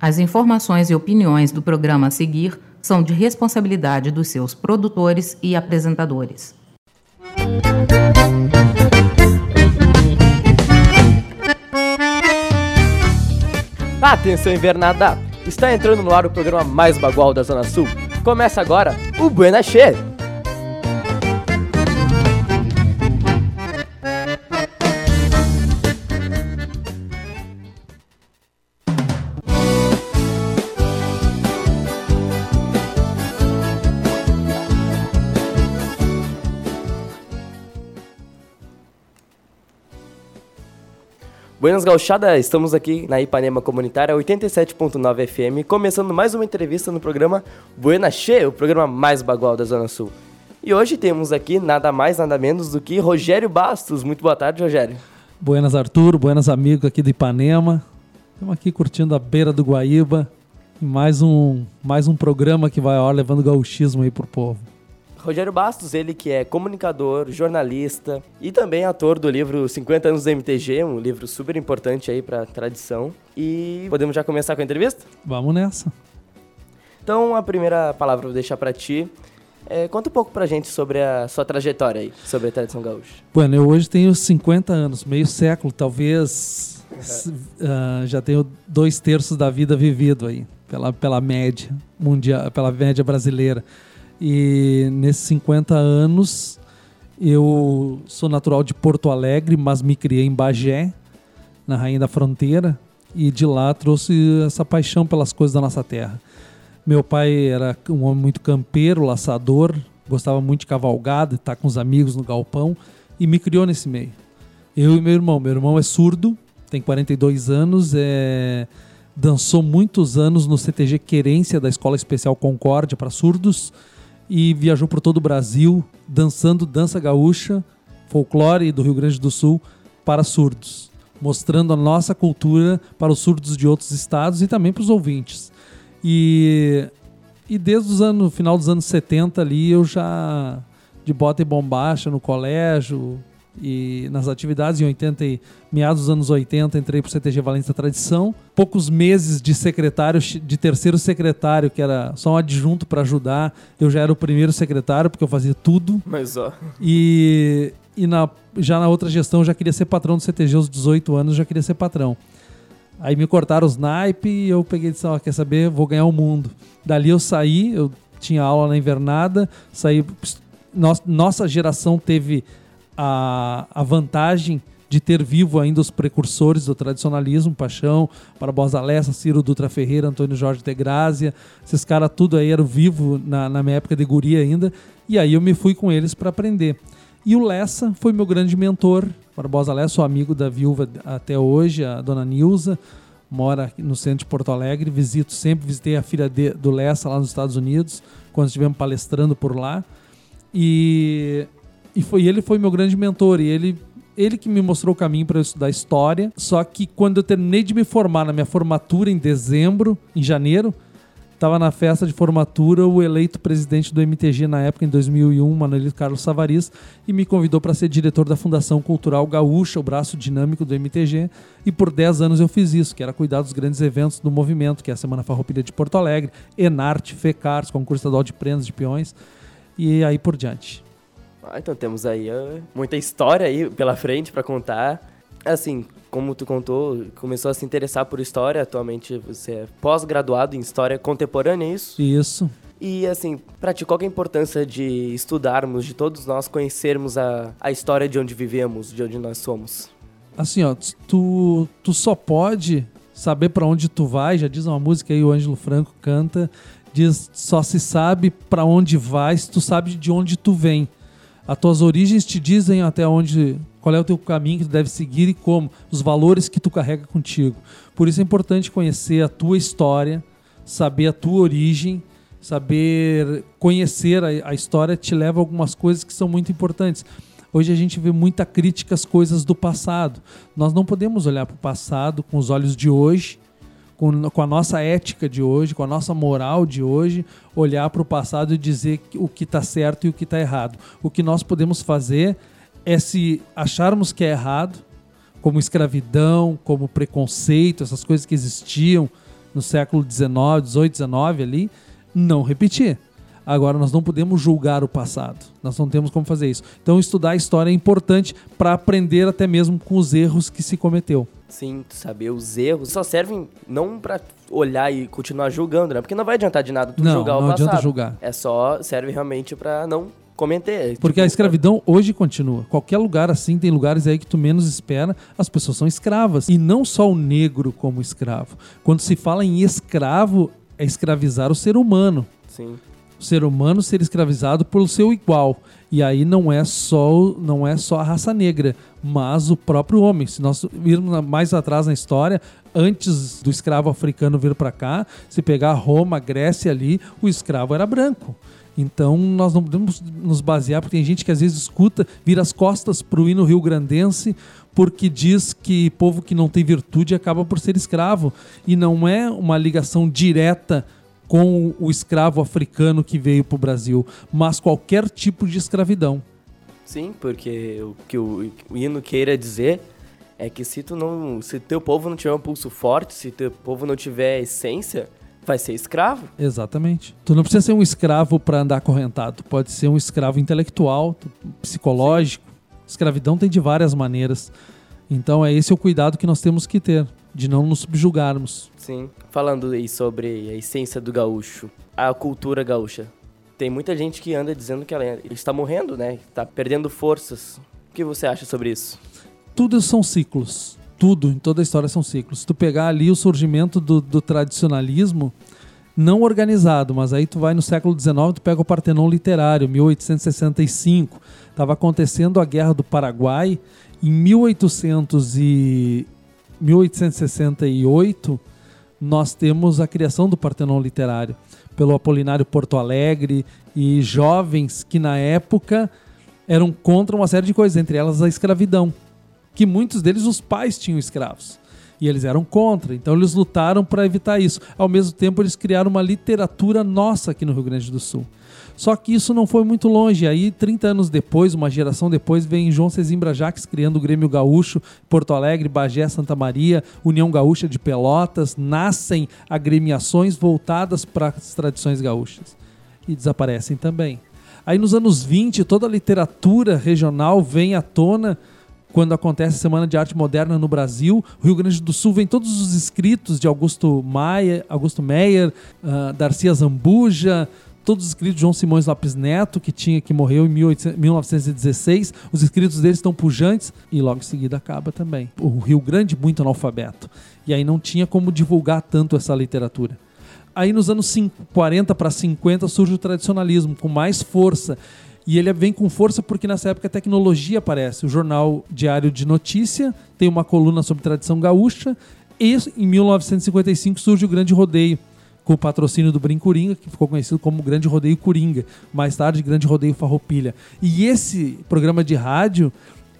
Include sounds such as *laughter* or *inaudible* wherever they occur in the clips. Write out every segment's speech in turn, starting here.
As informações e opiniões do programa a seguir são de responsabilidade dos seus produtores e apresentadores. Atenção invernada! Está entrando no ar o programa mais bagual da Zona Sul. Começa agora o Buena Cheia! Buenas Gauchada, estamos aqui na Ipanema Comunitária 87.9 FM, começando mais uma entrevista no programa Buena Che, o programa mais bagual da Zona Sul. E hoje temos aqui nada mais, nada menos do que Rogério Bastos. Muito boa tarde, Rogério. Buenas, Arthur. Buenas, amigos aqui do Ipanema. Estamos aqui curtindo a beira do Guaíba. Mais um, mais um programa que vai ó, levando gauchismo aí pro povo. Rogério Bastos, ele que é comunicador, jornalista e também ator do livro 50 anos do MTG, um livro super importante aí para tradição. E podemos já começar com a entrevista? Vamos nessa. Então, a primeira palavra eu vou deixar para ti. É, conta um pouco pra gente sobre a sua trajetória aí, sobre a tradição gaúcha. Bueno, eu hoje tenho 50 anos, meio século, talvez uhum. uh, já tenho dois terços da vida vivido aí, pela, pela média mundial, pela média brasileira. E nesses 50 anos, eu sou natural de Porto Alegre, mas me criei em Bagé, na Rainha da Fronteira, e de lá trouxe essa paixão pelas coisas da nossa terra. Meu pai era um homem muito campeiro, laçador, gostava muito de cavalgada, estar com os amigos no galpão, e me criou nesse meio. Eu e meu irmão. Meu irmão é surdo, tem 42 anos, é dançou muitos anos no CTG Querência da Escola Especial Concórdia para surdos e viajou por todo o Brasil dançando dança gaúcha, folclore do Rio Grande do Sul para surdos, mostrando a nossa cultura para os surdos de outros estados e também para os ouvintes. E, e desde os anos, final dos anos 70 ali eu já de bota e bombacha no colégio, e nas atividades em 80 e meados dos anos 80 entrei para o CTG Valência Tradição. Poucos meses de secretário, de terceiro secretário, que era só um adjunto para ajudar. Eu já era o primeiro secretário porque eu fazia tudo. Mas ó. E, e na, já na outra gestão eu já queria ser patrão do CTG aos 18 anos, já queria ser patrão. Aí me cortaram os naipe e eu peguei e disse, oh, quer saber, vou ganhar o mundo. Dali eu saí, eu tinha aula na invernada, saí nossa geração teve a, a vantagem de ter vivo ainda os precursores do tradicionalismo, Paixão, Barbosa Lessa, Ciro Dutra Ferreira, Antônio Jorge de Grazia, esses caras tudo aí eram vivos na, na minha época de guria ainda, e aí eu me fui com eles para aprender. E o Lessa foi meu grande mentor, Barbosa Lessa, sou amigo da viúva até hoje, a dona Nilza, mora no centro de Porto Alegre, visito sempre, visitei a filha de, do Lessa lá nos Estados Unidos, quando estivemos palestrando por lá, e e foi ele foi meu grande mentor e ele ele que me mostrou o caminho para eu estudar história. Só que quando eu terminei de me formar na minha formatura em dezembro, em janeiro, estava na festa de formatura o eleito presidente do MTG na época, em 2001, Manuelito Carlos Savaris, e me convidou para ser diretor da Fundação Cultural Gaúcha, o braço dinâmico do MTG, e por 10 anos eu fiz isso, que era cuidar dos grandes eventos do movimento, que é a Semana Farroupilha de Porto Alegre, Enarte, FECARS, Concurso Estadual de Prendas de Peões, e aí por diante. Ah, então temos aí uh, muita história aí pela frente para contar. Assim, como tu contou, começou a se interessar por história, atualmente você é pós-graduado em história contemporânea, é isso? Isso. E assim, pra ti, qual é a importância de estudarmos, de todos nós conhecermos a, a história de onde vivemos, de onde nós somos? Assim, ó, tu, tu só pode saber para onde tu vai, já diz uma música aí, o Ângelo Franco canta, diz, só se sabe para onde vai se tu sabe de onde tu vem. As tuas origens te dizem até onde, qual é o teu caminho que tu deve seguir e como, os valores que tu carrega contigo. Por isso é importante conhecer a tua história, saber a tua origem, saber conhecer a, a história te leva a algumas coisas que são muito importantes. Hoje a gente vê muita crítica às coisas do passado. Nós não podemos olhar para o passado com os olhos de hoje com, com a nossa ética de hoje, com a nossa moral de hoje, olhar para o passado e dizer o que está certo e o que está errado. O que nós podemos fazer é se acharmos que é errado, como escravidão, como preconceito, essas coisas que existiam no século XIX, XVIII, XIX ali, não repetir. Agora, nós não podemos julgar o passado. Nós não temos como fazer isso. Então, estudar a história é importante para aprender até mesmo com os erros que se cometeu. Sim, saber os erros só servem não para olhar e continuar julgando, né? Porque não vai adiantar de nada tu não, julgar não o passado. adianta julgar. É só serve realmente para não cometer. Porque tipo, a escravidão hoje continua. Qualquer lugar assim, tem lugares aí que tu menos espera, as pessoas são escravas. E não só o negro como escravo. Quando se fala em escravo, é escravizar o ser humano. Sim. O ser humano ser escravizado pelo seu igual. E aí não é só não é só a raça negra, mas o próprio homem. Se nós irmos mais atrás na história, antes do escravo africano vir para cá, se pegar Roma, Grécia ali, o escravo era branco. Então nós não podemos nos basear, porque tem gente que às vezes escuta, vira as costas para o hino rio-grandense, porque diz que povo que não tem virtude acaba por ser escravo. E não é uma ligação direta com o escravo africano que veio para o Brasil, mas qualquer tipo de escravidão. Sim, porque o que o, o hino queira dizer é que se tu não, se teu povo não tiver um pulso forte, se teu povo não tiver essência, vai ser escravo. Exatamente. Tu não precisa ser um escravo para andar acorrentado, pode ser um escravo intelectual, psicológico. Sim. Escravidão tem de várias maneiras. Então é esse o cuidado que nós temos que ter, de não nos subjugarmos. Sim. Falando aí sobre a essência do gaúcho, a cultura gaúcha. Tem muita gente que anda dizendo que ela está morrendo, né? Está perdendo forças. O que você acha sobre isso? Tudo são ciclos. Tudo, em toda a história são ciclos. Se tu pegar ali o surgimento do, do tradicionalismo, não organizado, mas aí tu vai no século XIX, tu pega o Partenon literário, 1865. Estava acontecendo a Guerra do Paraguai. Em 1800 e 1868, nós temos a criação do Partenon Literário pelo Apolinário Porto Alegre e jovens que na época eram contra uma série de coisas, entre elas a escravidão, que muitos deles os pais tinham escravos. E eles eram contra, então eles lutaram para evitar isso. Ao mesmo tempo, eles criaram uma literatura nossa aqui no Rio Grande do Sul. Só que isso não foi muito longe. Aí, 30 anos depois, uma geração depois, vem João Cezimbra Jaques criando o Grêmio Gaúcho, Porto Alegre, Bagé, Santa Maria, União Gaúcha de Pelotas. Nascem agremiações voltadas para as tradições gaúchas. E desaparecem também. Aí, nos anos 20, toda a literatura regional vem à tona quando acontece a Semana de Arte Moderna no Brasil. Rio Grande do Sul vem todos os escritos de Augusto Maia, Augusto Meyer, uh, Darcy Zambuja, todos os escritos de João Simões Lopes Neto, que tinha que morreu em 1916. Os escritos dele estão pujantes e logo em seguida acaba também. O Rio Grande muito analfabeto. E aí não tinha como divulgar tanto essa literatura. Aí nos anos 40 para 50 surge o tradicionalismo com mais força. E ele vem com força porque nessa época a tecnologia aparece. O jornal Diário de Notícia tem uma coluna sobre tradição gaúcha. E em 1955 surge o Grande Rodeio, com o patrocínio do Brincoringa, que ficou conhecido como Grande Rodeio Coringa, mais tarde Grande Rodeio Farroupilha. E esse programa de rádio,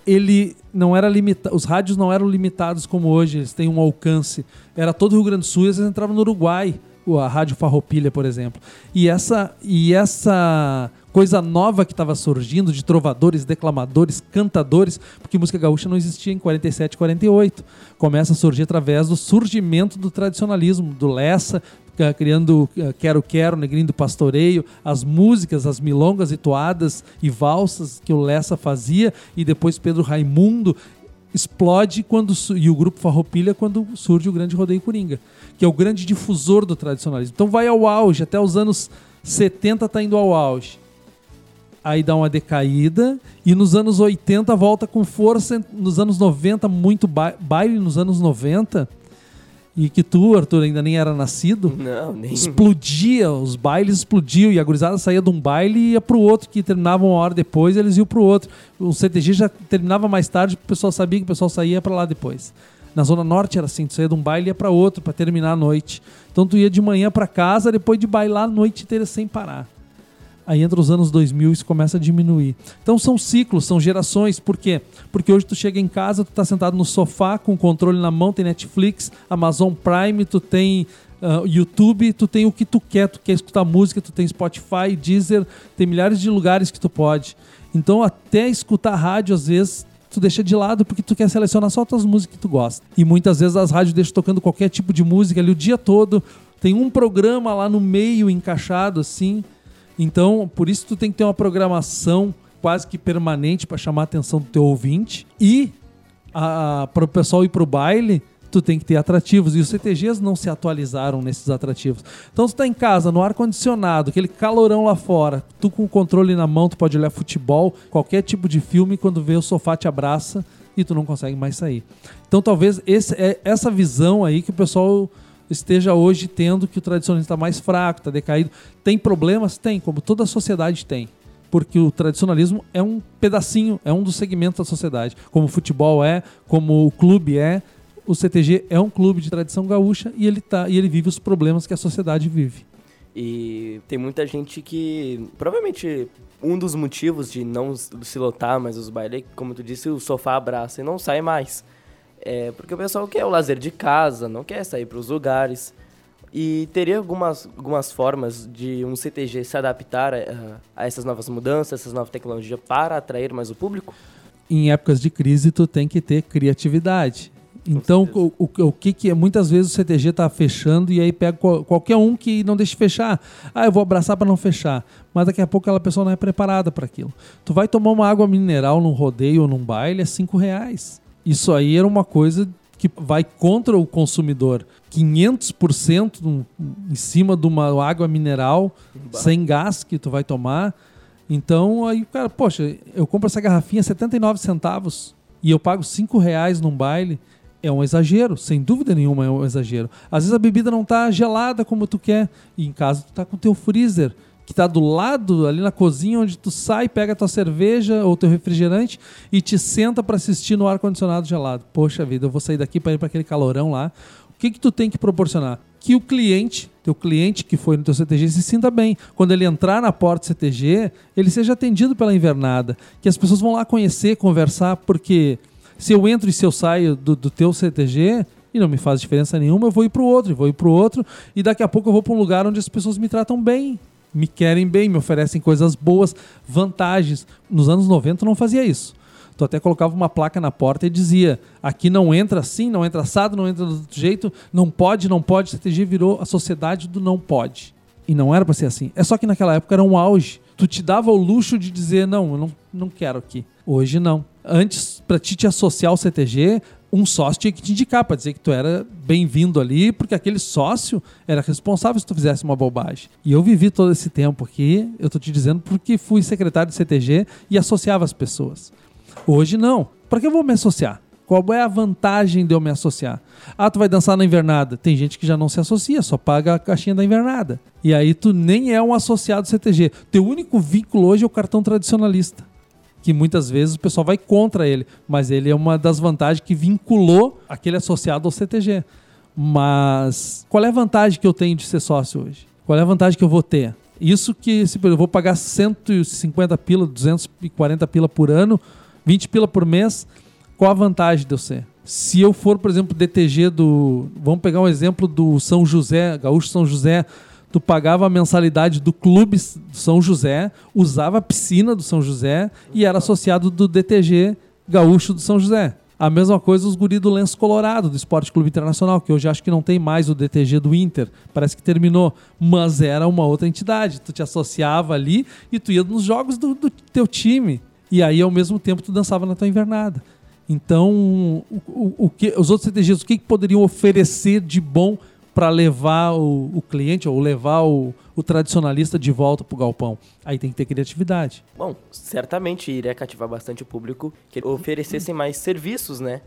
ele não era limitado, os rádios não eram limitados como hoje, eles têm um alcance. Era todo o Rio Grande do Sul e eles entravam no Uruguai, a Rádio Farroupilha, por exemplo. E essa e essa coisa nova que estava surgindo de trovadores, declamadores, cantadores, porque música gaúcha não existia em 47, 48. Começa a surgir através do surgimento do tradicionalismo, do Lessa, criando Quero Quero, Negrinho do Pastoreio, as músicas, as milongas e toadas e valsas que o Lessa fazia, e depois Pedro Raimundo explode quando e o grupo Farroupilha quando surge o grande rodeio Coringa, que é o grande difusor do tradicionalismo. Então vai ao auge, até os anos 70 está indo ao auge. Aí dá uma decaída e nos anos 80 volta com força, nos anos 90 muito ba baile nos anos 90 e que tu, Arthur, ainda nem era nascido, Não, nem... explodia, os bailes explodiam, e a gurizada saía de um baile e ia pro outro, que terminava uma hora depois, eles iam pro outro. O CTG já terminava mais tarde, o pessoal sabia que o pessoal saía para lá depois. Na Zona Norte era assim, tu saía de um baile e ia pra outro para terminar a noite. Então tu ia de manhã para casa, depois de bailar a noite inteira sem parar. Aí entra os anos 2000 e isso começa a diminuir. Então são ciclos, são gerações. Por quê? Porque hoje tu chega em casa, tu tá sentado no sofá com o controle na mão, tem Netflix, Amazon Prime, tu tem uh, YouTube, tu tem o que tu quer, tu quer escutar música, tu tem Spotify, Deezer, tem milhares de lugares que tu pode. Então até escutar rádio às vezes tu deixa de lado porque tu quer selecionar só as músicas que tu gosta. E muitas vezes as rádios deixam tocando qualquer tipo de música ali o dia todo. Tem um programa lá no meio encaixado assim. Então, por isso tu tem que ter uma programação quase que permanente para chamar a atenção do teu ouvinte e para o pessoal ir para o baile tu tem que ter atrativos. E os CTGs não se atualizaram nesses atrativos. Então, tu tá em casa, no ar-condicionado, aquele calorão lá fora, tu com o controle na mão, tu pode olhar futebol, qualquer tipo de filme, quando vê o sofá te abraça e tu não consegue mais sair. Então, talvez esse, é essa visão aí que o pessoal esteja hoje tendo que o tradicionalismo está mais fraco, está decaído. Tem problemas? Tem, como toda a sociedade tem porque o tradicionalismo é um pedacinho, é um dos segmentos da sociedade, como o futebol é, como o clube é, o CTG é um clube de tradição gaúcha e ele, tá, e ele vive os problemas que a sociedade vive. E tem muita gente que. Provavelmente um dos motivos de não se lotar mais os bailes, como tu disse, o sofá abraça e não sai mais. É porque o pessoal quer o lazer de casa, não quer sair para os lugares. E teria algumas, algumas formas de um CTG se adaptar a, a essas novas mudanças, essas novas tecnologias para atrair mais o público? Em épocas de crise, tu tem que ter criatividade. Então, o, o, o, que que é? Muitas vezes o CTG está fechando e aí pega qualquer um que não deixe fechar. Ah, eu vou abraçar para não fechar. Mas daqui a pouco aquela pessoa não é preparada para aquilo. Tu vai tomar uma água mineral num rodeio ou num baile, é cinco reais. Isso aí era uma coisa que vai contra o consumidor. 500% em cima de uma água mineral bah. sem gás que tu vai tomar. Então, aí, cara, poxa, eu compro essa garrafinha 79 centavos e eu pago 5 reais num baile é um exagero, sem dúvida nenhuma é um exagero. Às vezes a bebida não está gelada como tu quer, e em casa tu tá com o teu freezer, que está do lado, ali na cozinha, onde tu sai, pega tua cerveja ou teu refrigerante e te senta para assistir no ar-condicionado gelado. Poxa vida, eu vou sair daqui para ir para aquele calorão lá. O que, que tu tem que proporcionar? Que o cliente, teu cliente que foi no teu CTG, se sinta bem. Quando ele entrar na porta do CTG, ele seja atendido pela invernada. Que as pessoas vão lá conhecer, conversar, porque se eu entro e se eu saio do, do teu CTG e não me faz diferença nenhuma, eu vou ir para o outro, vou ir para o outro e daqui a pouco eu vou para um lugar onde as pessoas me tratam bem, me querem bem, me oferecem coisas boas, vantagens. Nos anos 90 eu não fazia isso. Tu até colocava uma placa na porta e dizia: aqui não entra assim, não entra assado, não entra do outro jeito, não pode, não pode. CTG virou a sociedade do não pode. E não era para ser assim. É só que naquela época era um auge. Tu te dava o luxo de dizer: não, eu não, não quero aqui. Hoje não. Antes, para ti te associar ao CTG, um sócio tinha que te indicar para dizer que tu era bem-vindo ali, porque aquele sócio era responsável se tu fizesse uma bobagem. E eu vivi todo esse tempo aqui, eu tô te dizendo porque fui secretário de CTG e associava as pessoas. Hoje não. Para que eu vou me associar? Qual é a vantagem de eu me associar? Ah, tu vai dançar na invernada. Tem gente que já não se associa, só paga a caixinha da invernada. E aí tu nem é um associado CTG. Teu único vínculo hoje é o cartão tradicionalista que muitas vezes o pessoal vai contra ele, mas ele é uma das vantagens que vinculou aquele associado ao CTG. Mas qual é a vantagem que eu tenho de ser sócio hoje? Qual é a vantagem que eu vou ter? Isso que se eu vou pagar 150 pila, 240 pila por ano, 20 pila por mês, qual a vantagem de eu ser? Se eu for, por exemplo, DTG do. Vamos pegar um exemplo do São José, Gaúcho São José, tu pagava a mensalidade do Clube São José, usava a piscina do São José e era associado do DTG Gaúcho do São José. A mesma coisa os guri do Lenço Colorado, do Esporte Clube Internacional, que hoje acho que não tem mais o DTG do Inter, parece que terminou, mas era uma outra entidade. Tu te associava ali e tu ia nos jogos do, do teu time. E aí, ao mesmo tempo, tu dançava na tua invernada. Então, o, o, o que, os outros CTGs, o que, que poderiam oferecer de bom para levar o, o, cliente ou levar o, o tradicionalista de volta para o galpão. Aí tem que ter criatividade. Bom, certamente iria cativar bastante o público que oferecessem mais serviços, né?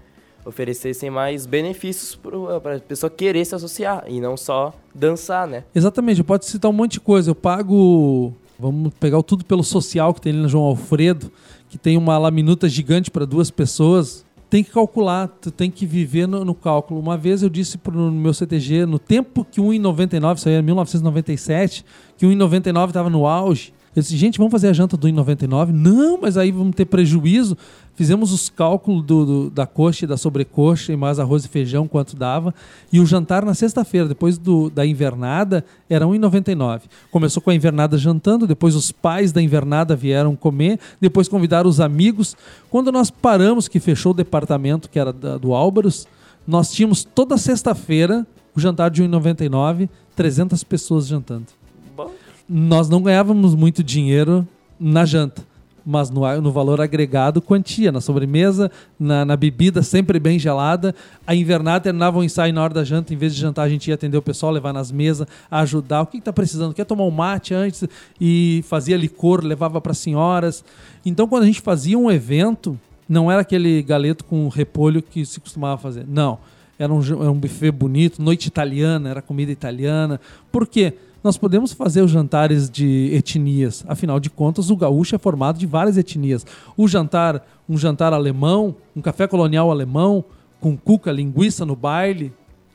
Oferecessem mais benefícios para a pessoa querer se associar e não só dançar, né? Exatamente, eu posso citar um monte de coisa. Eu pago. Vamos pegar o tudo pelo social que tem ali no João Alfredo, que tem uma laminuta gigante para duas pessoas tem que calcular, tu tem que viver no, no cálculo. Uma vez eu disse pro, no meu CTG, no tempo que 1,99, isso aí era 1997, que 1,99 estava no auge, eu disse, gente, vamos fazer a janta do 1,99? Não, mas aí vamos ter prejuízo. Fizemos os cálculos do, do, da coxa e da sobrecoxa e mais arroz e feijão, quanto dava. E o jantar na sexta-feira, depois do, da invernada, era 1,99. Começou com a invernada jantando, depois os pais da invernada vieram comer, depois convidaram os amigos. Quando nós paramos, que fechou o departamento, que era da, do Álvaros, nós tínhamos toda sexta-feira o jantar de 1,99, 300 pessoas jantando. Bom. Nós não ganhávamos muito dinheiro na janta mas no, no valor agregado, quantia. Na sobremesa, na, na, bebida, sempre bem gelada. A invernada terminava o ensaio na hora da janta, em vez de jantar, a gente ia atender o pessoal, levar nas mesas, ajudar. O que está precisando? Quer tomar um mate antes? E fazia licor, levava para senhoras. Então, quando a gente fazia um evento, não era aquele galeto com repolho que se costumava fazer. Não. Era um, era um buffet bonito, noite italiana, era comida italiana. Por quê? Nós podemos fazer os jantares de etnias. Afinal de contas, o gaúcho é formado de várias etnias. O jantar, um jantar alemão, um café colonial alemão, com cuca, linguiça no baile,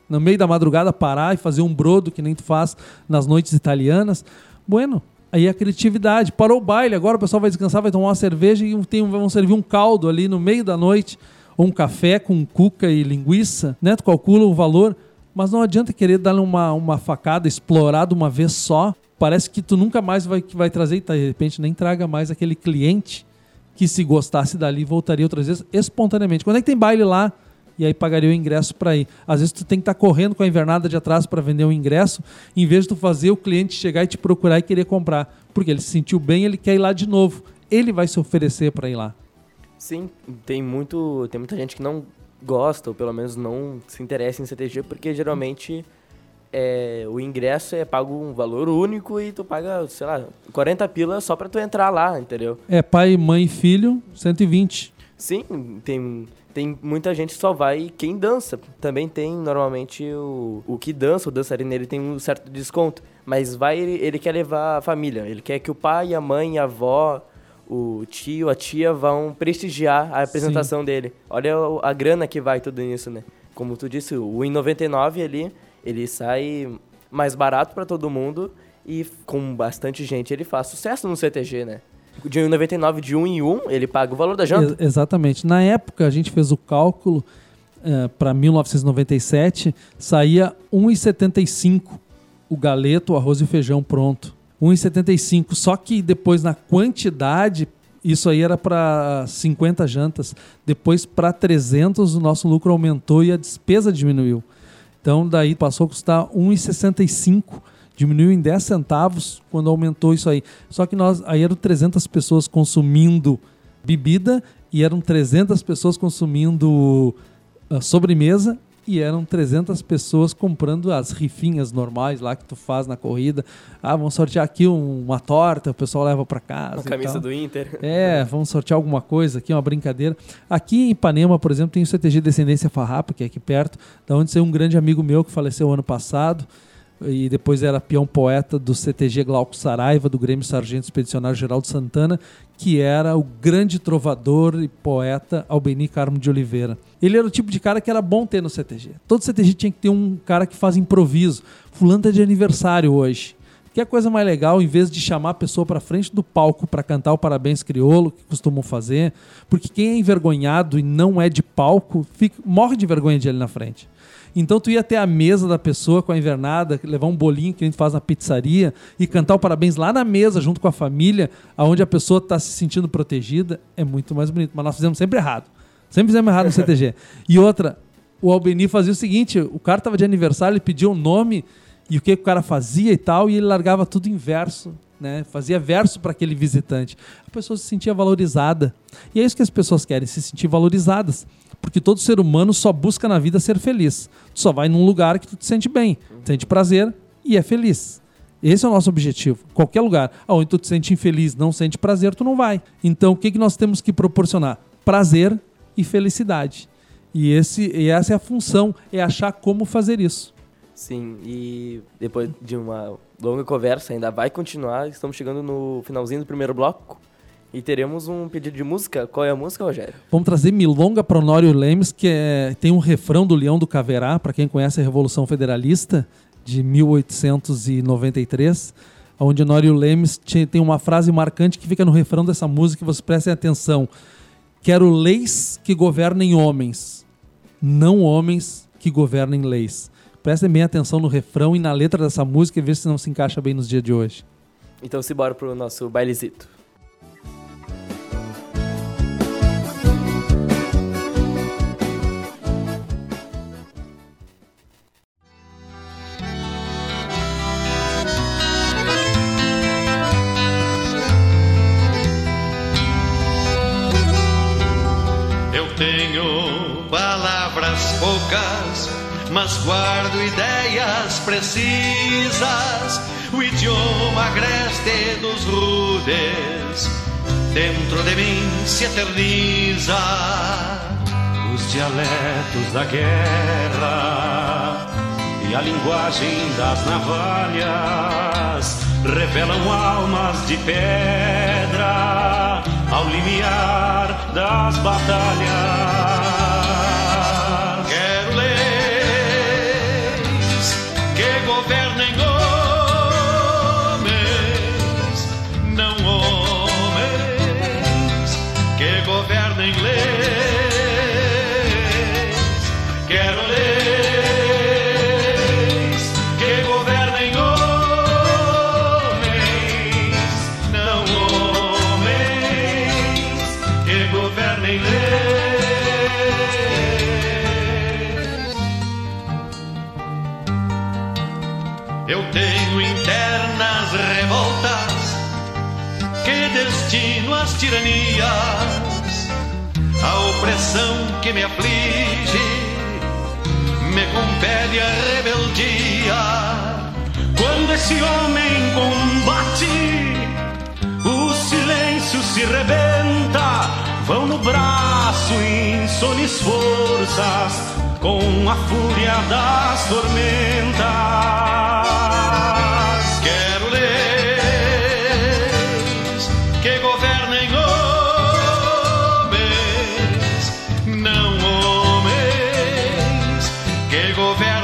no meio da madrugada parar e fazer um brodo que nem tu faz nas noites italianas. Bueno, aí a criatividade. Parou o baile, agora o pessoal vai descansar, vai tomar uma cerveja e tem, vão servir um caldo ali no meio da noite, ou um café com cuca e linguiça, né? Tu calcula o valor. Mas não adianta querer dar uma, uma facada, explorar de uma vez só. Parece que tu nunca mais vai, vai trazer, e de repente nem traga mais aquele cliente que se gostasse dali voltaria outras vezes espontaneamente. Quando é que tem baile lá? E aí pagaria o ingresso para ir. Às vezes tu tem que estar tá correndo com a invernada de atrás para vender um ingresso, em vez de tu fazer o cliente chegar e te procurar e querer comprar. Porque ele se sentiu bem, ele quer ir lá de novo. Ele vai se oferecer para ir lá. Sim, tem muito, tem muita gente que não gosta, ou pelo menos não se interessa em CTG, porque geralmente é, o ingresso é pago um valor único e tu paga, sei lá, 40 pila só pra tu entrar lá, entendeu? É pai, mãe e filho, 120. Sim, tem, tem muita gente que só vai quem dança. Também tem, normalmente, o, o que dança, o dançarino, ele tem um certo desconto. Mas vai, ele, ele quer levar a família. Ele quer que o pai, a mãe, a avó, o tio, a tia vão prestigiar a apresentação Sim. dele. Olha a grana que vai tudo nisso, né? Como tu disse, o I99 ali, ele sai mais barato para todo mundo e com bastante gente ele faz sucesso no CTG, né? De 1,99 de 1 em 1, ele paga o valor da janta. Ex exatamente. Na época, a gente fez o cálculo uh, para 1997, saía 1,75 o galeto, o arroz e o feijão pronto. 1,75. Só que depois na quantidade, isso aí era para 50 jantas. Depois para 300 o nosso lucro aumentou e a despesa diminuiu. Então daí passou a custar 1,65. Diminuiu em 10 centavos quando aumentou isso aí. Só que nós aí eram 300 pessoas consumindo bebida e eram 300 pessoas consumindo uh, sobremesa e eram 300 pessoas comprando as rifinhas normais lá que tu faz na corrida. Ah, vamos sortear aqui uma torta, o pessoal leva para casa. Uma camisa do Inter. É, vamos sortear alguma coisa aqui, uma brincadeira. Aqui em Ipanema, por exemplo, tem o CTG Descendência Farrapa, que é aqui perto, da onde saiu um grande amigo meu que faleceu ano passado e depois era peão poeta do CTG Glauco Saraiva, do Grêmio Sargento Expedicionário Geraldo Santana, que era o grande trovador e poeta Albeni Carmo de Oliveira. Ele era o tipo de cara que era bom ter no CTG. Todo CTG tinha que ter um cara que faz improviso. Fulano tá de aniversário hoje. Que é coisa mais legal, em vez de chamar a pessoa para frente do palco para cantar o Parabéns Criolo, que costumam fazer, porque quem é envergonhado e não é de palco, fica, morre de vergonha de ele na frente. Então tu ia até a mesa da pessoa com a invernada, levar um bolinho que a gente faz na pizzaria e cantar o parabéns lá na mesa junto com a família, aonde a pessoa está se sentindo protegida, é muito mais bonito. Mas nós fizemos sempre errado. Sempre fizemos errado no CTG. *laughs* E outra, o Albeni fazia o seguinte, o cara tava de aniversário, ele pedia o um nome e o que, que o cara fazia e tal, e ele largava tudo em verso. Né? Fazia verso para aquele visitante. A pessoa se sentia valorizada. E é isso que as pessoas querem, se sentir valorizadas. Porque todo ser humano só busca na vida ser feliz. Tu só vai num lugar que tu te sente bem, sente prazer e é feliz. Esse é o nosso objetivo. Qualquer lugar onde tu te sente infeliz, não sente prazer, tu não vai. Então, o que, que nós temos que proporcionar? Prazer e felicidade. E, esse, e essa é a função, é achar como fazer isso. Sim, e depois de uma longa conversa, ainda vai continuar. Estamos chegando no finalzinho do primeiro bloco. E teremos um pedido de música. Qual é a música, Rogério? Vamos trazer Milonga para Honório Lemes, que é, tem um refrão do Leão do Caverá, para quem conhece a Revolução Federalista de 1893, onde Honório Lemes tem uma frase marcante que fica no refrão dessa música, vocês prestem atenção. Quero leis que governem homens, não homens que governem leis. Prestem bem atenção no refrão e na letra dessa música e vê se não se encaixa bem nos dias de hoje. Então se bora pro nosso bailezito. Mas guardo ideias precisas, o idioma agreste dos rudes, dentro de mim se eterniza. Os dialetos da guerra e a linguagem das navalhas revelam almas de pedra ao limiar das batalhas. Tiranias, a opressão que me aflige, me compele a rebeldia. Quando esse homem combate, o silêncio se rebenta, vão no braço insones forças, com a fúria das tormentas.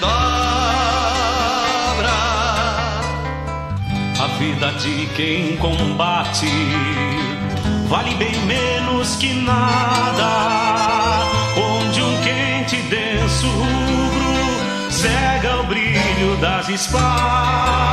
dobra. A vida de quem combate vale bem menos que nada, onde um quente denso rubro cega o brilho das espadas.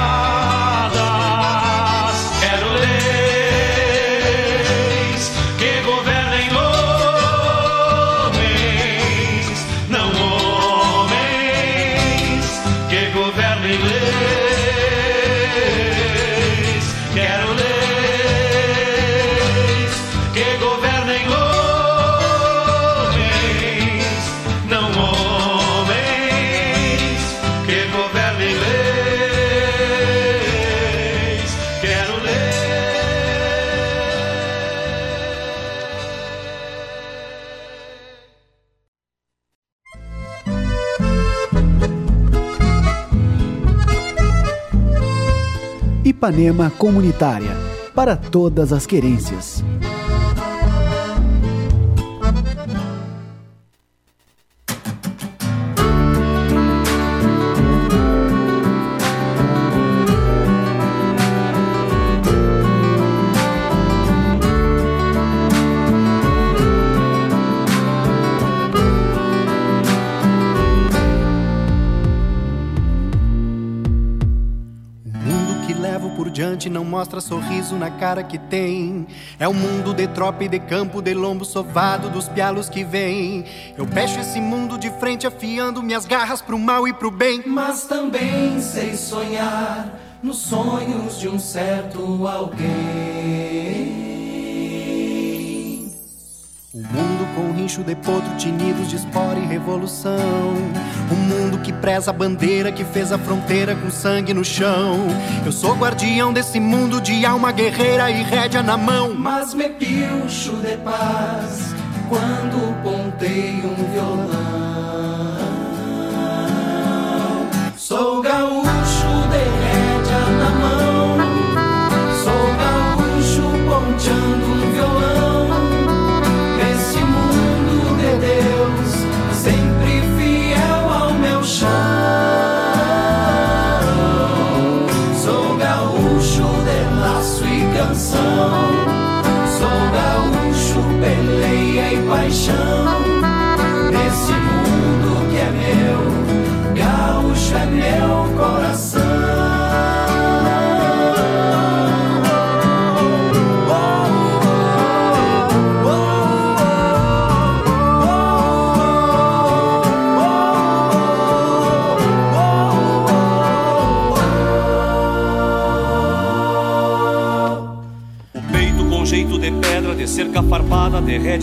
Ipanema Comunitária para todas as querências. Mostra sorriso na cara que tem. É o mundo de tropa e de campo, de lombo sovado dos pialos que vem. Eu fecho esse mundo de frente, afiando minhas garras pro mal e pro bem. Mas também sei sonhar nos sonhos de um certo alguém. O mundo rincho de potro, tinidos de espora e revolução. Um mundo que preza a bandeira, que fez a fronteira com sangue no chão. Eu sou guardião desse mundo de alma guerreira e rédea na mão. Mas me pilcho de paz quando ponteio um violão. Sou gaúcho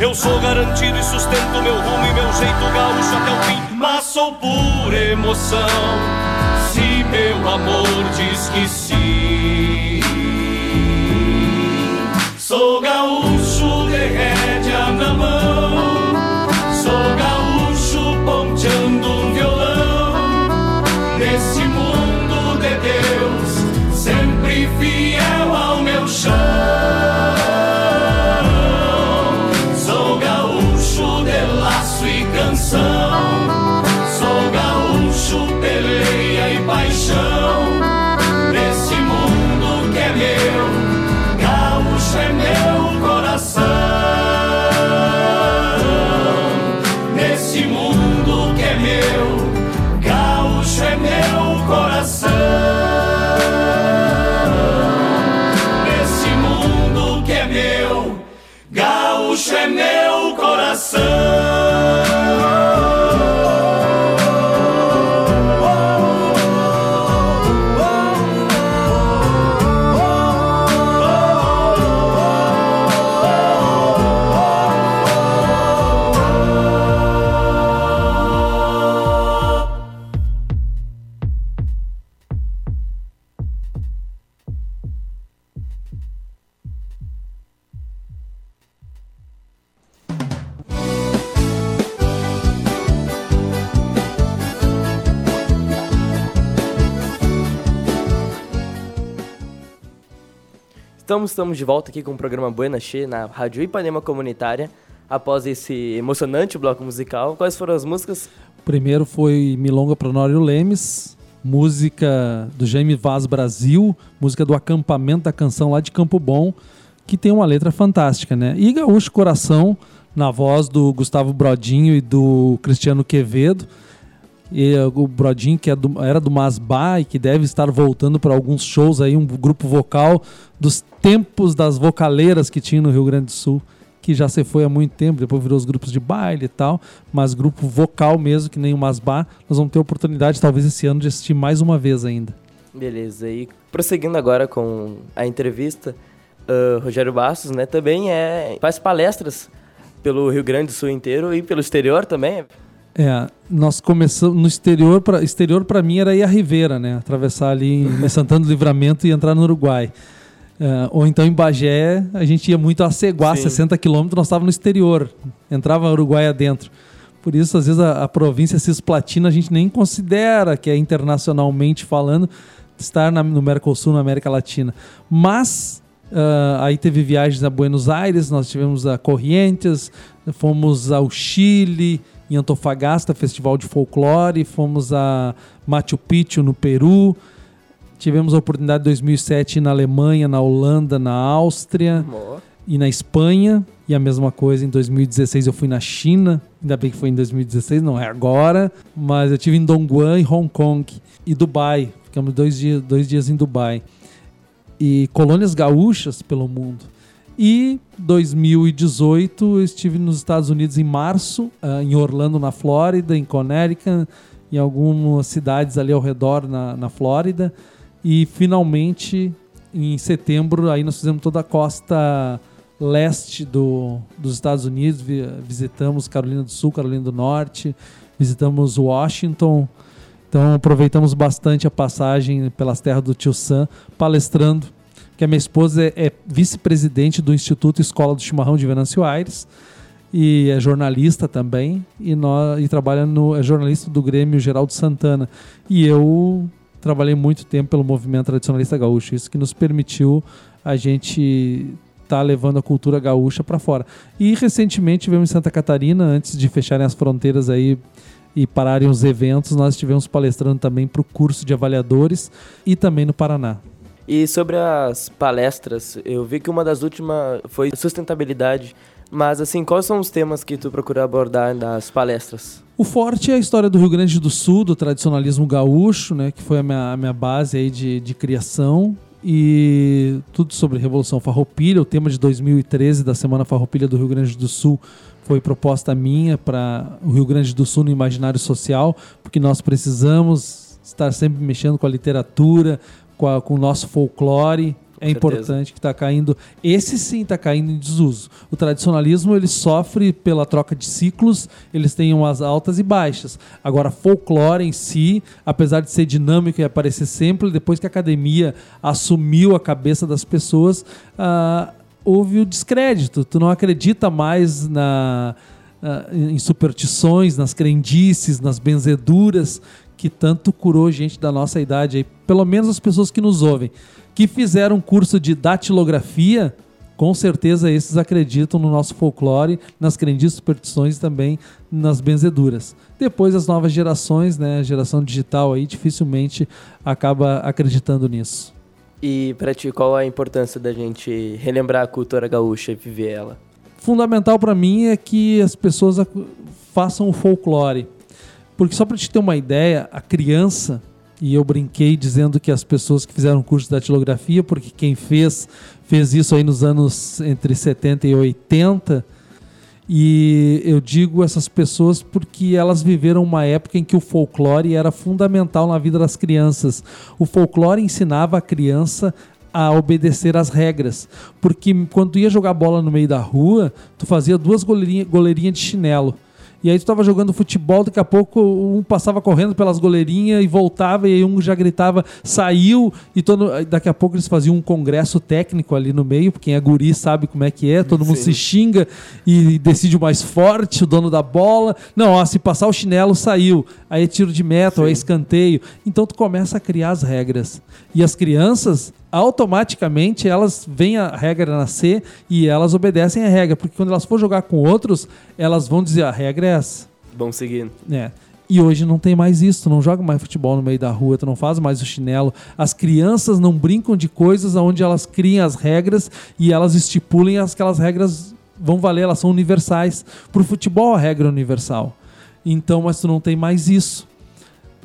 Eu sou garantido e sustento meu rumo e meu jeito gaúcho até o fim. Mas sou pura emoção, se meu amor diz que sim. Sou gaúcho Estamos, de volta aqui com o programa Buena Che na Rádio Ipanema Comunitária. Após esse emocionante bloco musical, quais foram as músicas? Primeiro foi Milonga para Honório Lemes, música do Jaime Vaz Brasil, música do acampamento da canção lá de Campo Bom, que tem uma letra fantástica, né? E Gaúcho Coração, na voz do Gustavo Brodinho e do Cristiano Quevedo. E uh, o Brodinho, que é do- era do Masbá e que deve estar voltando para alguns shows aí, um grupo vocal dos tempos das vocaleiras que tinha no Rio Grande do Sul, que já se foi há muito tempo, depois virou os grupos de baile e tal, mas grupo vocal mesmo, que nem o Masbá, nós vamos ter oportunidade, talvez esse ano, de assistir mais uma vez ainda. Beleza, e prosseguindo agora com a entrevista, ah, Rogério Bastos, né, também é, faz palestras pelo Rio Grande do Sul inteiro e pelo exterior também. É, nós começamos no exterior, para exterior para mim era ir a Ribeira, né? Atravessar ali em *laughs* Santana do Livramento e entrar no Uruguai. É, ou então em Bagé, a gente ia muito a Ceguá, Sim. 60 quilômetros, nós estávamos no exterior, entrava Uruguai adentro. Por isso, às vezes, a, a província Cisplatina a gente nem considera que é internacionalmente falando estar na- no Mercosul, na América Latina. Mas ah, aí teve viagens a Buenos Aires, nós tivemos a Corrientes, fomos ao Chile, em Antofagasta, festival de folclore, fomos a Machu Picchu, no Peru. Tivemos a oportunidade em 2007 ir na Alemanha, na Holanda, na Áustria e na Espanha. E a mesma coisa em 2016 eu fui na China, Ainda bem que foi em 2016, não é agora. Mas eu tive em Dongguan e Hong Kong e Dubai. Ficamos dois dias, dois dias em Dubai. E colônias gaúchas pelo mundo. E 2018 eu estive nos Estados Unidos em março, uh, em Orlando, na Flórida, em Connecticut, em algumas cidades ali ao redor na, na Flórida. E finalmente, em setembro, aí nós fizemos toda a costa leste do, dos Estados Unidos, visitamos Carolina do Sul, Carolina do Norte, visitamos Washington. Então aproveitamos bastante a passagem pelas terras do Tio Sam, palestrando, que a minha esposa é, é vice-presidente do Instituto Escola do Chimarrão de Venâncio Aires e é jornalista também e, nós, e trabalha no é jornalista do Grêmio Geraldo Santana e eu trabalhei muito tempo pelo movimento tradicionalista gaúcho isso que nos permitiu a gente tá levando a cultura gaúcha para fora. E recentemente tivemos em Santa Catarina, antes de fecharem as fronteiras aí e pararem os eventos, nós estivemos palestrando também para o curso de avaliadores e também no Paraná. E sobre as palestras, eu vi que uma das últimas foi sustentabilidade. Mas assim, quais são os temas que tu procura abordar nas palestras? O forte é a história do Rio Grande do Sul, do tradicionalismo gaúcho, né, que foi a minha, a minha base aí de, de criação e tudo sobre Revolução Farroupilha. O tema de 2013 da Semana Farroupilha do Rio Grande do Sul foi proposta minha para o Rio Grande do Sul no imaginário social, porque nós precisamos estar sempre mexendo com a literatura, com, a, com o nosso folclore, é importante que está caindo. Esse sim está caindo em desuso. O tradicionalismo ele sofre pela troca de ciclos, eles têm umas altas e baixas. Agora, folclore em si, apesar de ser dinâmico e aparecer sempre, depois que a academia assumiu a cabeça das pessoas, uh, houve o descrédito. Tu não acredita mais na, uh, em superstições, nas crendices, nas benzeduras que tanto curou gente da nossa idade aí, pelo menos as pessoas que nos ouvem que fizeram um curso de datilografia, com certeza esses acreditam no nosso folclore, nas crendices, superstições e também nas benzeduras. Depois as novas gerações, né, a geração digital aí dificilmente acaba acreditando nisso. E para ti, qual a importância da gente relembrar a cultura gaúcha e viver ela? Fundamental para mim é que as pessoas façam o folclore. Porque só para te ter uma ideia, a criança e eu brinquei dizendo que as pessoas que fizeram curso de datilografia, porque quem fez, fez isso aí nos anos entre 70 e 80, e eu digo essas pessoas porque elas viveram uma época em que o folclore era fundamental na vida das crianças. O folclore ensinava a criança a obedecer às regras. Porque quando ia jogar bola no meio da rua, tu fazia duas goleirinhas goleirinha de chinelo. E aí tu tava jogando futebol, daqui a pouco um passava correndo pelas goleirinhas e voltava, e aí um já gritava, saiu, e todo, daqui a pouco eles faziam um congresso técnico ali no meio, porque quem é guri sabe como é que é, todo mundo se xinga e decide o mais forte, o dono da bola. Não, ó, se passar o chinelo, saiu. Aí é tiro de meta, é escanteio. Então tu começa a criar as regras. E as crianças, automaticamente elas veem a regra nascer e elas obedecem a regra, porque quando elas for jogar com outros, elas vão dizer a regra é essa. Vão seguindo. É. E hoje não tem mais isso, tu não joga mais futebol no meio da rua, tu não faz mais o chinelo. As crianças não brincam de coisas onde elas criam as regras e elas estipulem aquelas regras vão valer, elas são universais. Pro futebol a regra é universal. Então, mas tu não tem mais isso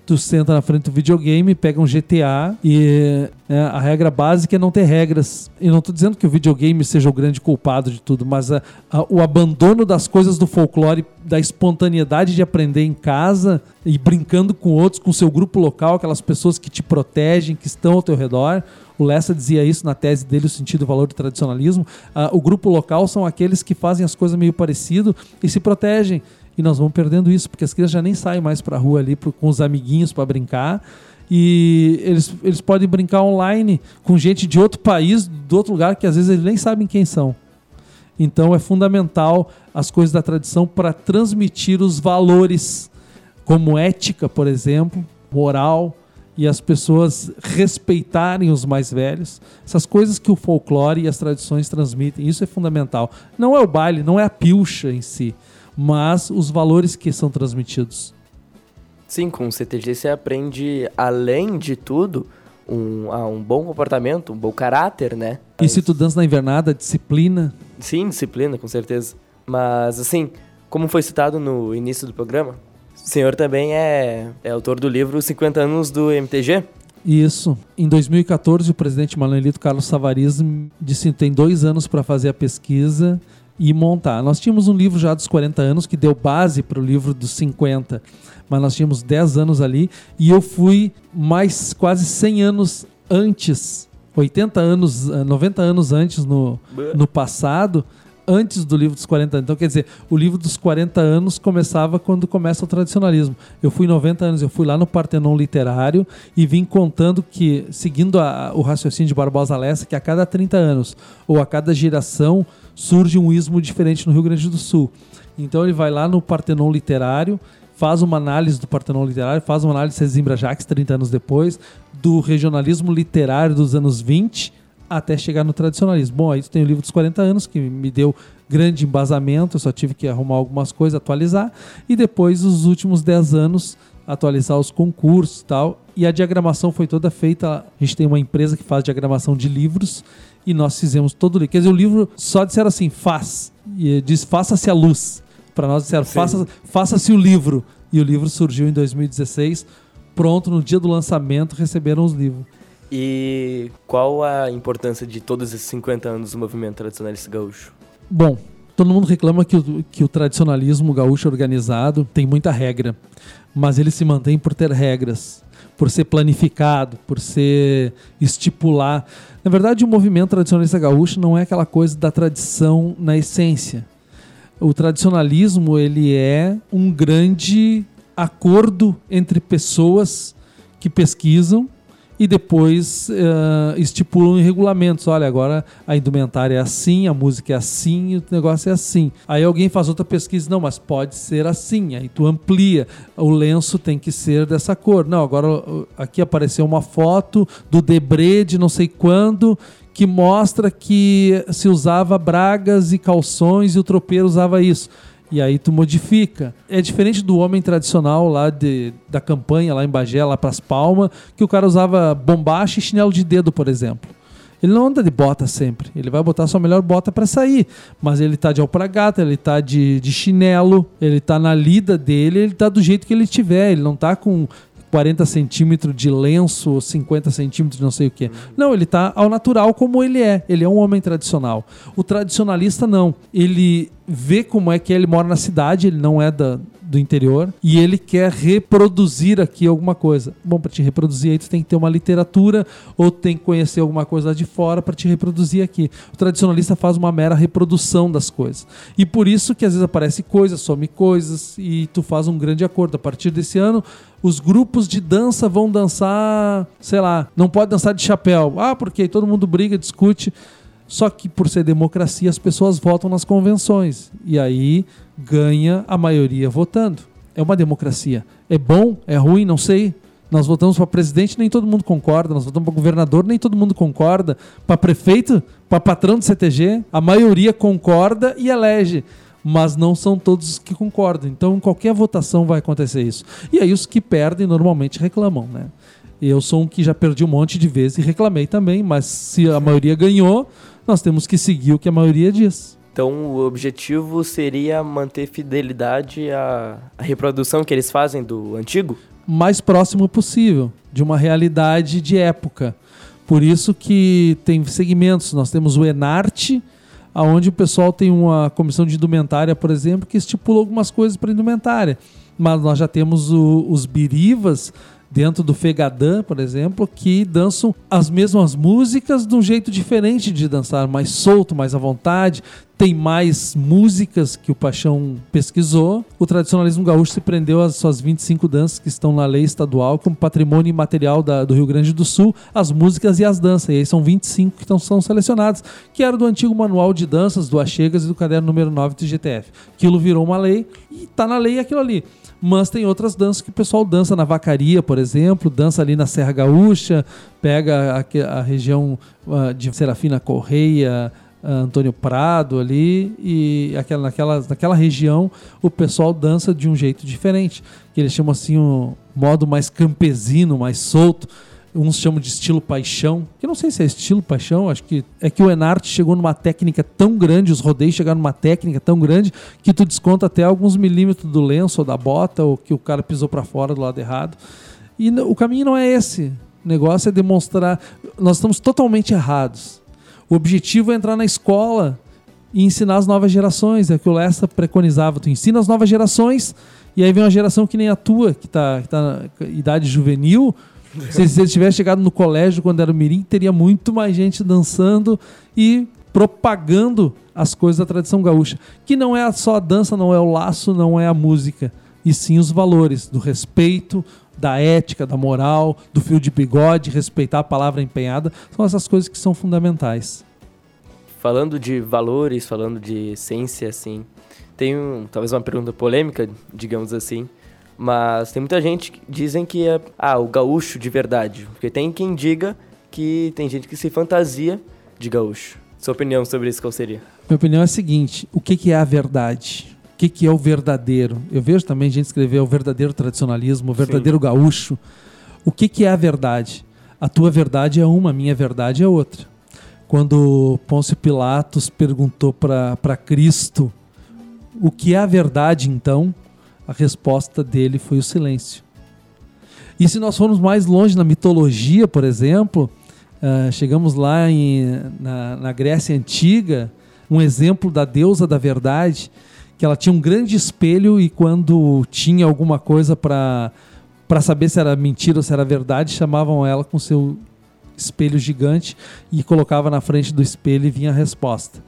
tu senta na frente do videogame, pega um GTA e é, a regra básica é não ter regras. E não estou dizendo que o videogame seja o grande culpado de tudo, mas a, a, o abandono das coisas do folclore, da espontaneidade de aprender em casa e brincando com outros, com seu grupo local, aquelas pessoas que te protegem, que estão ao teu redor. O Lessa dizia isso na tese dele, o sentido e valor do tradicionalismo. Uh, o grupo local são aqueles que fazem as coisas meio parecido e se protegem e nós vamos perdendo isso, porque as crianças já nem saem mais para a rua ali pro, com os amiguinhos para brincar. E eles, eles podem brincar online com gente de outro país, de outro lugar, que às vezes eles nem sabem quem são. Então é fundamental as coisas da tradição para transmitir os valores, como ética, por exemplo, moral, e as pessoas respeitarem os mais velhos. Essas coisas que o folclore e as tradições transmitem, isso é fundamental. Não é o baile, não é a pilcha em si mas os valores que são transmitidos. Sim, com o CTG você aprende, além de tudo, um, ah, um bom comportamento, um bom caráter, né? E se tu dança na invernada, disciplina? Sim, disciplina, com certeza. Mas, assim, como foi citado no início do programa, o senhor também é, é autor do livro 50 anos do MTG. Isso. Em 2014, o presidente Manuelito Carlos Savariz disse que tem dois anos para fazer a pesquisa e montar. Nós tínhamos um livro já dos 40 anos que deu base para o livro dos 50, mas nós tínhamos 10 anos ali e eu fui mais quase 100 anos antes, 80 anos, 90 anos antes no, no passado, antes do livro dos 40 anos. Então, quer dizer, o livro dos 40 anos começava quando começa o tradicionalismo. Eu fui 90 anos, eu fui lá no Partenon Literário e vim contando que, seguindo a, o raciocínio de Barbosa Lessa, que a cada 30 anos ou a cada geração surge um ismo diferente no Rio Grande do Sul. Então ele vai lá no Partenon Literário, faz uma análise do Partenon Literário, faz uma análise de Zimbra Jacques 30 anos depois, do regionalismo literário dos anos 20 até chegar no tradicionalismo. Bom, aí tem o livro dos 40 anos, que me deu grande embasamento, eu só tive que arrumar algumas coisas, atualizar, e depois os últimos 10 anos atualizar os concursos e tal. E a diagramação foi toda feita. A gente tem uma empresa que faz diagramação de livros e nós fizemos todo o livro. Quer dizer, o livro só disseram assim, faz. E diz, faça-se a luz. Para nós disseram, faça-se faça o livro. E o livro surgiu em 2016. Pronto, no dia do lançamento, receberam os livros. E qual a importância de todos esses 50 anos do movimento tradicionalista gaúcho? Bom, todo mundo reclama que o, que o tradicionalismo gaúcho organizado tem muita regra, mas ele se mantém por ter regras, por ser planificado, por ser estipular. Na verdade, o movimento tradicionalista gaúcho não é aquela coisa da tradição na essência. O tradicionalismo ele é um grande acordo entre pessoas que pesquisam e depois uh, estipulam em regulamentos. Olha, agora a indumentária é assim, a música é assim, o negócio é assim. Aí alguém faz outra pesquisa, não, mas pode ser assim. Aí tu amplia, o lenço tem que ser dessa cor. Não, agora aqui apareceu uma foto do Debré de não sei quando que mostra que se usava bragas e calções e o tropeiro usava isso. E aí tu modifica. É diferente do homem tradicional lá de, da campanha, lá em Bagé, lá pras Palmas, que o cara usava bombacha e chinelo de dedo, por exemplo. Ele não anda de bota sempre. Ele vai botar sua melhor bota para sair. Mas ele tá de alpargata, ele tá de, de chinelo, ele tá na lida dele, ele tá do jeito que ele tiver. Ele não tá com 40 centímetros de lenço ou 50 centímetros não sei o que. Não, ele está ao natural como ele é. Ele é um homem tradicional. O tradicionalista não. Ele vê como é que ele mora na cidade, ele não é da, do interior e ele quer reproduzir aqui alguma coisa. Bom, para te reproduzir aí tu tem que ter uma literatura ou tem que conhecer alguma coisa lá de fora para te reproduzir aqui. O tradicionalista faz uma mera reprodução das coisas. E por isso que às vezes aparece coisas, some coisas e tu faz um grande acordo. A partir desse ano, os grupos de dança vão dançar, sei lá, não pode dançar de chapéu. Ah, porque todo mundo briga, discute. Só que por ser democracia, as pessoas votam nas convenções. E aí ganha a maioria votando. É uma democracia. É bom? É ruim? Não sei. Nós votamos para presidente, nem todo mundo concorda. Nós votamos para governador, nem todo mundo concorda. Para prefeito, para patrão do CTG, a maioria concorda e elege. Mas não são todos que concordam. Então, em qualquer votação vai acontecer isso. E aí, os que perdem normalmente reclamam, né? Eu sou um que já perdi um monte de vezes e reclamei também, mas se a maioria ganhou, nós temos que seguir o que a maioria diz. Então, o objetivo seria manter fidelidade à, à reprodução que eles fazem do antigo? Mais próximo possível de uma realidade de época. Por isso que tem segmentos. Nós temos o Enarte, aonde o pessoal tem uma comissão de indumentária, por exemplo, que estipula algumas coisas para indumentária. Mas nós já temos o, os birivas dentro do Fegadã, por exemplo, que dançam as mesmas músicas de um jeito diferente de dançar, mais solto, mais à vontade. Tem mais músicas que o Paixão pesquisou. O tradicionalismo gaúcho se prendeu às suas 25 danças que estão na lei estadual como patrimônio imaterial da, do Rio Grande do Sul, as músicas e as danças. E aí são 25 que estão, são selecionadas, que era do antigo manual de danças do Achegas e do caderno número 9 do GTF. Aquilo virou uma lei e está na lei aquilo ali. Mas tem outras danças que o pessoal dança na vacaria, por exemplo, dança ali na Serra Gaúcha, pega a, a região uh, de Serafina Correia, uh, Antônio Prado ali, e aquela, naquela, naquela região o pessoal dança de um jeito diferente, que eles chamam assim um modo mais campesino, mais solto. Uns chamam de estilo paixão, que não sei se é estilo paixão, acho que é que o Enart chegou numa técnica tão grande, os rodeios chegaram numa técnica tão grande que tu desconta até alguns milímetros do lenço ou da bota ou que o cara pisou para fora do lado errado. E o caminho não é esse. O negócio é demonstrar. Nós estamos totalmente errados. O objetivo é entrar na escola e ensinar as novas gerações. É o que o Lessa preconizava. Tu ensina as novas gerações e aí vem uma geração que nem a tua, que está tá na idade juvenil. Se, se ele tivesse chegado no colégio quando era o Mirim, teria muito mais gente dançando e propagando as coisas da tradição gaúcha. Que não é só a dança, não é o laço, não é a música. E sim os valores do respeito, da ética, da moral, do fio de bigode, respeitar a palavra empenhada. São essas coisas que são fundamentais. Falando de valores, falando de essência, assim, tem um, talvez uma pergunta polêmica, digamos assim, mas tem muita gente que dizem que é ah, o gaúcho de verdade. Porque tem quem diga que tem gente que se fantasia de gaúcho. Sua opinião sobre isso qual seria? Minha opinião é a seguinte: o que, que é a verdade? O que, que é o verdadeiro? Eu vejo também gente escrever o verdadeiro tradicionalismo, o verdadeiro Sim. gaúcho. O que, que é a verdade? A tua verdade é uma, a minha verdade é outra. Quando Pôncio Pilatos perguntou para Cristo o que é a verdade, então, a resposta dele foi o silêncio. E se nós formos mais longe na mitologia, por exemplo, uh, chegamos lá em, na, na Grécia Antiga, um exemplo da deusa da verdade, que ela tinha um grande espelho e quando tinha alguma coisa para para saber se era mentira ou se era verdade, chamavam ela com seu espelho gigante e colocava na frente do espelho e vinha a resposta.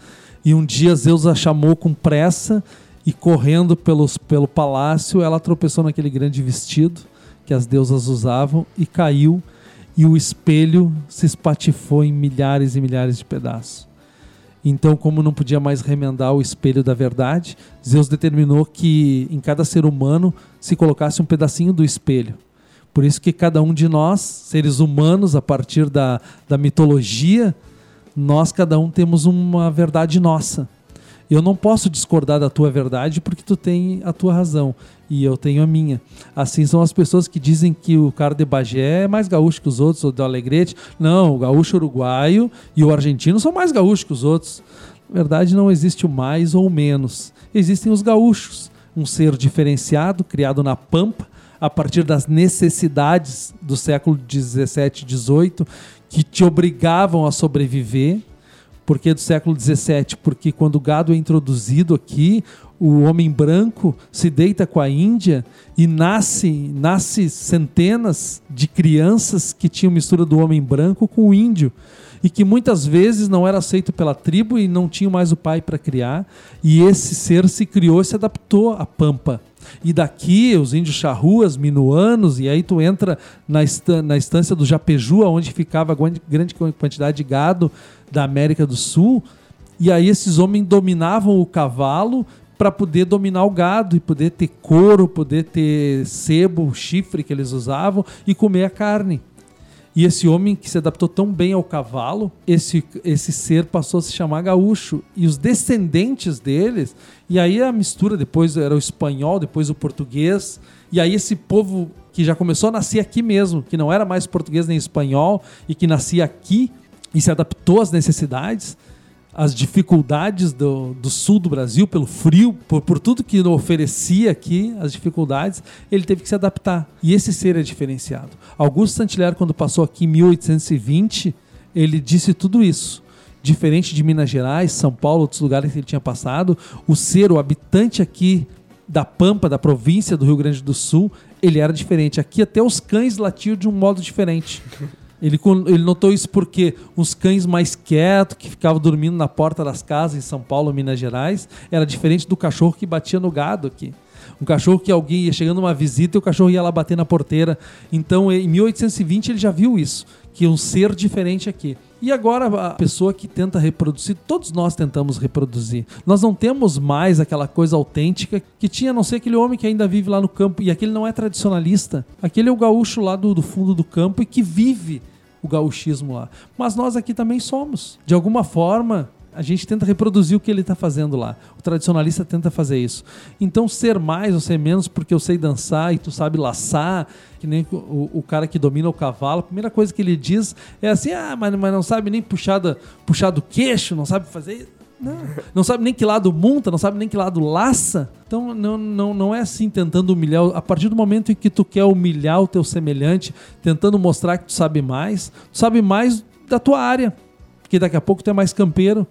E um dia Zeus a chamou com pressa e correndo pelos, pelo palácio, ela tropeçou naquele grande vestido que as deusas usavam e caiu, e o espelho se espatifou em milhares e milhares de pedaços. Então, como não podia mais remendar o espelho da verdade, Zeus determinou que em cada ser humano se colocasse um pedacinho do espelho. Por isso que cada um de nós, seres humanos, a partir da, da mitologia, nós cada um temos uma verdade nossa. Eu não posso discordar da tua verdade porque tu tem a tua razão e eu tenho a minha. Assim são as pessoas que dizem que o cara de Bagé é mais gaúcho que os outros, ou do Alegrete. Não, o gaúcho uruguaio e o argentino são mais gaúchos que os outros. Na verdade, não existe o mais ou menos. Existem os gaúchos, um ser diferenciado, criado na pampa, a partir das necessidades do século 17 e 18, que te obrigavam a sobreviver por que do século XVII? Porque quando o gado é introduzido aqui, o homem branco se deita com a Índia e nasce, nasce centenas de crianças que tinham mistura do homem branco com o índio e que muitas vezes não era aceito pela tribo e não tinha mais o pai para criar e esse ser se criou e se adaptou à pampa e daqui os índios charruas, minuanos, e aí tu entra na, na estância do Japeju, onde ficava grande quantidade de gado da América do Sul, e aí esses homens dominavam o cavalo para poder dominar o gado e poder ter couro, poder ter sebo, chifre que eles usavam e comer a carne. E esse homem que se adaptou tão bem ao cavalo, esse, esse ser passou a se chamar gaúcho. E os descendentes deles, e aí a mistura, depois era o espanhol, depois o português. E aí esse povo que já começou a nascer aqui mesmo, que não era mais português nem espanhol, e que nascia aqui e se adaptou às necessidades, as dificuldades do, do sul do Brasil, pelo frio, por, por tudo que oferecia aqui, as dificuldades, ele teve que se adaptar. E esse ser é diferenciado. Augusto Santilher, quando passou aqui em 1820, ele disse tudo isso. Diferente de Minas Gerais, São Paulo, outros lugares que ele tinha passado, o ser, o habitante aqui da Pampa, da província do Rio Grande do Sul, ele era diferente. Aqui até os cães latiam de um modo diferente. Ele, ele notou isso porque os cães mais quietos, que ficavam dormindo na porta das casas em São Paulo, Minas Gerais, era diferente do cachorro que batia no gado aqui. Um cachorro que alguém ia chegando uma visita e o cachorro ia lá bater na porteira. Então, em 1820, ele já viu isso, que um ser diferente aqui. E agora a pessoa que tenta reproduzir, todos nós tentamos reproduzir. Nós não temos mais aquela coisa autêntica que tinha, a não ser aquele homem que ainda vive lá no campo. E aquele não é tradicionalista. Aquele é o gaúcho lá do, do fundo do campo e que vive o gauchismo lá. Mas nós aqui também somos. De alguma forma, a gente tenta reproduzir o que ele está fazendo lá. O tradicionalista tenta fazer isso. Então, ser mais ou ser menos porque eu sei dançar e tu sabe laçar, que nem o, o cara que domina o cavalo, a primeira coisa que ele diz é assim: ah, mas, mas não sabe nem puxar, da, puxar do queixo, não sabe fazer. Não, não sabe nem que lado monta, não sabe nem que lado laça. Então não, não, não é assim tentando humilhar. A partir do momento em que tu quer humilhar o teu semelhante, tentando mostrar que tu sabe mais, tu sabe mais da tua área. Porque daqui a pouco tu é mais campeiro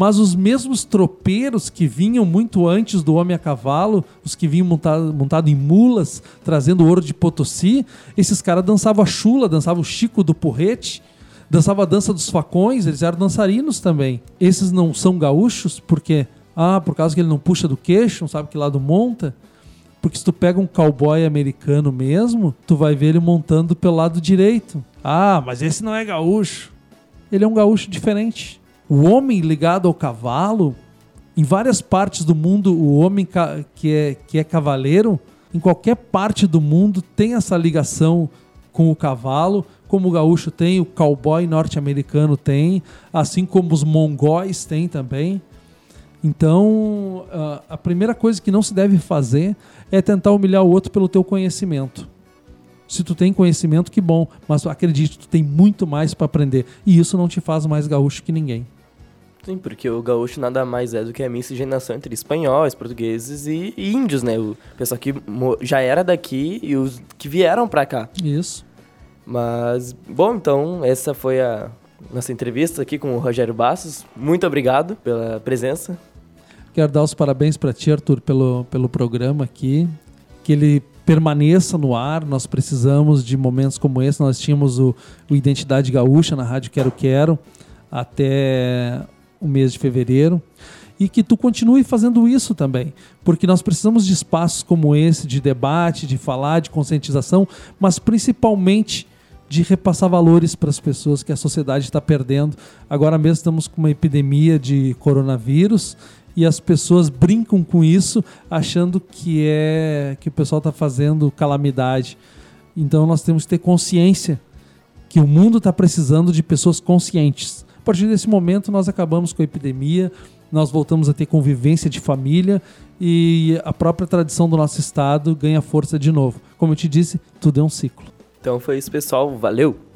mas os mesmos tropeiros que vinham muito antes do homem a cavalo, os que vinham montado, montado em mulas, trazendo ouro de Potosí, esses caras dançavam a chula, dançavam o Chico do Porrete, dançavam a dança dos facões, eles eram dançarinos também. Esses não são gaúchos porque, ah, por causa que ele não puxa do queixo, não sabe que lado monta. Porque se tu pega um cowboy americano mesmo, tu vai ver ele montando pelo lado direito. Ah, mas esse não é gaúcho. Ele é um gaúcho diferente o homem ligado ao cavalo, em várias partes do mundo, o homem que é, que é cavaleiro, em qualquer parte do mundo, tem essa ligação com o cavalo, como o gaúcho tem, o cowboy norte-americano tem, assim como os mongóis têm também. Então, a primeira coisa que não se deve fazer é tentar humilhar o outro pelo teu conhecimento. Se tu tem conhecimento, que bom, mas acredite, tu tem muito mais para aprender. E isso não te faz mais gaúcho que ninguém. Sim, porque o gaúcho nada mais é do que a miscigenação entre espanhóis, portugueses e, e índios, né? O pessoal que já era daqui e os que vieram pra cá. Isso. Mas, bom, então, essa foi a nossa entrevista aqui com o Rogério Bastos. Muito obrigado pela presença. Quero dar os parabéns para ti, Arthur, pelo, pelo programa aqui. Que ele permaneça no ar. Nós precisamos de momentos como esse. Nós tínhamos o, o Identidade Gaúcha na Rádio Quero Quero até o mês de fevereiro e que tu continue fazendo isso também, porque nós precisamos de espaços como esse, de debate, de falar, de conscientização, mas principalmente de repassar valores para as pessoas que a sociedade está perdendo. Agora mesmo estamos com uma epidemia de coronavírus e as pessoas brincam com isso, achando que é que o pessoal está fazendo calamidade. Então nós temos que ter consciência que o mundo está precisando de pessoas conscientes a partir desse momento, nós acabamos com a epidemia, nós voltamos a ter convivência de família e a própria tradição do nosso estado ganha força de novo. Como eu te disse, tudo é um ciclo. Então foi isso, pessoal. Valeu!